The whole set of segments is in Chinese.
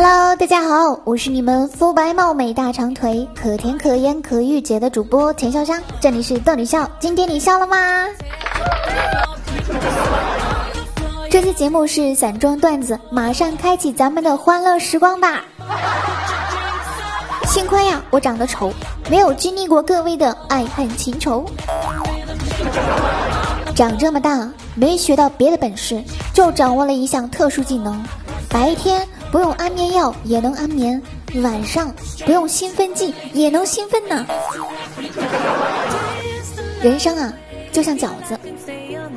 Hello，大家好，我是你们肤白貌美大长腿可甜可盐可御姐的主播田笑香，这里是逗你笑，今天你笑了吗？这期节目是散装段子，马上开启咱们的欢乐时光吧。幸亏呀，我长得丑，没有经历过各位的爱恨情仇。长这么大，没学到别的本事，就掌握了一项特殊技能：白天不用安眠药也能安眠，晚上不用兴奋剂也能兴奋呢。人生啊，就像饺子，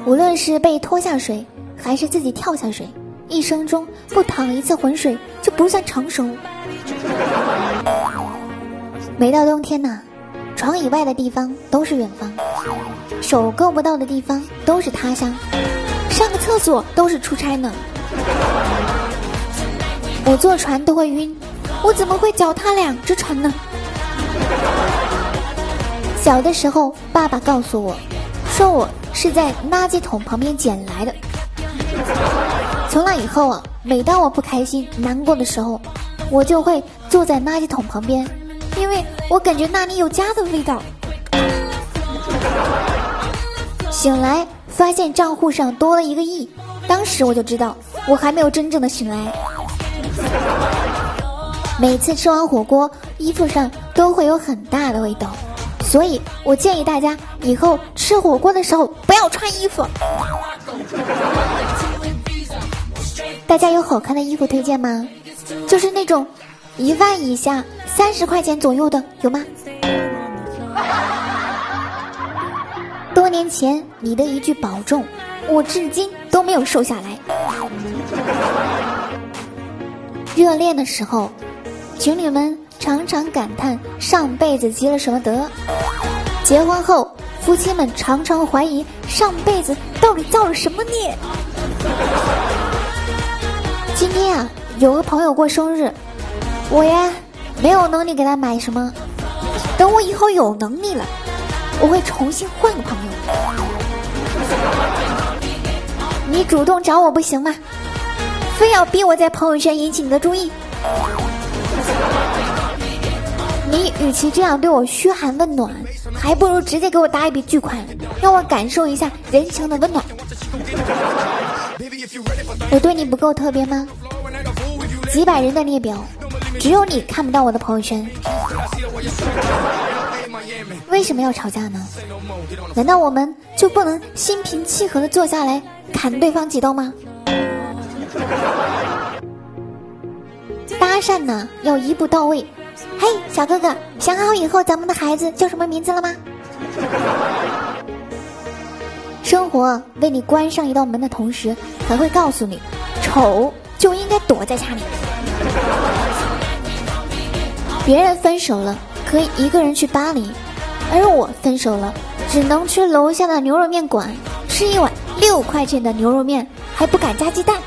无论是被拖下水。还是自己跳下水，一生中不淌一次浑水就不算成熟。每到冬天呐，床以外的地方都是远方，手够不到的地方都是他乡，上个厕所都是出差呢。我坐船都会晕，我怎么会脚踏两只船呢？小的时候，爸爸告诉我，说我是在垃圾桶旁边捡来的。从那以后啊，每当我不开心、难过的时候，我就会坐在垃圾桶旁边，因为我感觉那里有家的味道。醒来发现账户上多了一个亿，当时我就知道我还没有真正的醒来。每次吃完火锅，衣服上都会有很大的味道，所以我建议大家以后吃火锅的时候不要穿衣服。大家有好看的衣服推荐吗？就是那种一万以下、三十块钱左右的，有吗？多年前你的一句保重，我至今都没有瘦下来。热恋的时候，情侣们常常感叹上辈子积了什么德；结婚后，夫妻们常常怀疑上辈子到底造了什么孽。今天啊，有个朋友过生日，我呀没有能力给他买什么。等我以后有能力了，我会重新换个朋友。你主动找我不行吗？非要逼我在朋友圈引起你的注意？你与其这样对我嘘寒问暖，还不如直接给我打一笔巨款，让我感受一下人情的温暖。我对你不够特别吗？几百人的列表，只有你看不到我的朋友圈。为什么要吵架呢？难道我们就不能心平气和的坐下来砍对方几刀吗？搭讪呢，要一步到位。嘿，小哥哥，想好以后咱们的孩子叫什么名字了吗？生活为你关上一道门的同时，还会告诉你，丑就应该躲在家里。别人分手了，可以一个人去巴黎，而我分手了，只能去楼下的牛肉面馆吃一碗六块钱的牛肉面，还不敢加鸡蛋。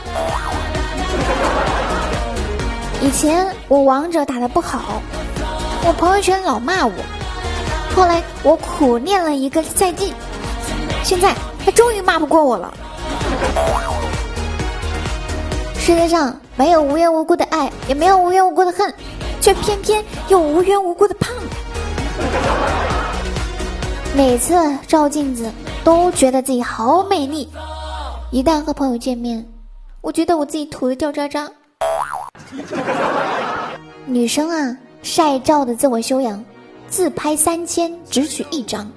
以前我王者打的不好，我朋友圈老骂我，后来我苦练了一个赛季。现在他终于骂不过我了。世界上没有无缘无故的爱，也没有无缘无故的恨，却偏偏有无缘无故的胖。每次照镜子都觉得自己好美丽，一旦和朋友见面，我觉得我自己土的掉渣渣。女生啊，晒照的自我修养，自拍三千，只取一张。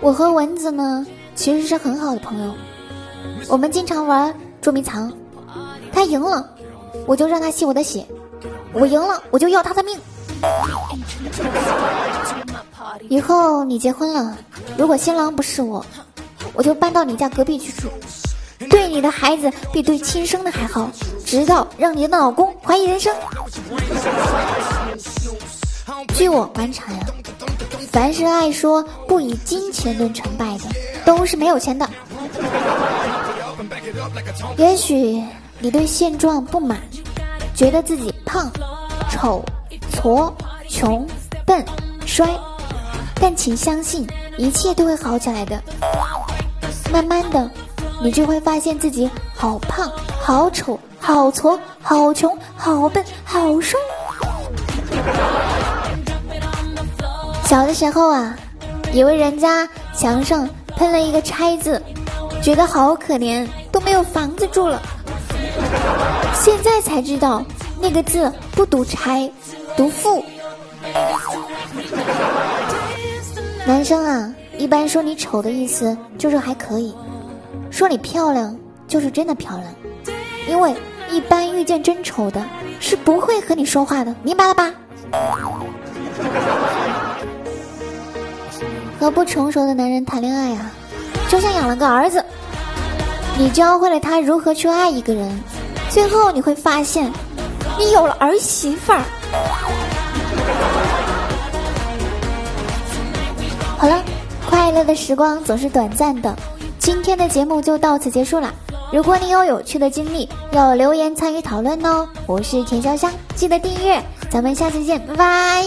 我和蚊子呢，其实是很好的朋友。我们经常玩捉迷藏，他赢了，我就让他吸我的血；我赢了，我就要他的命。以后你结婚了，如果新郎不是我，我就搬到你家隔壁去住，对你的孩子比对亲生的还好，直到让你的老公怀疑人生。据我观察呀。凡是爱说不以金钱论成败的，都是没有钱的。也许你对现状不满，觉得自己胖、丑、矬、穷、笨、衰，但请相信，一切都会好起来的。慢慢的，你就会发现自己好胖、好丑、好矬、好穷、好笨、好瘦。小的时候啊，以为人家墙上喷了一个拆字，觉得好可怜，都没有房子住了。现在才知道，那个字不读拆，读富。男生啊，一般说你丑的意思就是还可以，说你漂亮就是真的漂亮，因为一般遇见真丑的，是不会和你说话的，明白了吧？和不成熟的男人谈恋爱啊，就像养了个儿子，你教会了他如何去爱一个人，最后你会发现，你有了儿媳妇儿。好了，快乐的时光总是短暂的，今天的节目就到此结束了。如果你有有趣的经历，要留言参与讨论哦。我是田潇香，记得订阅，咱们下次见，拜拜。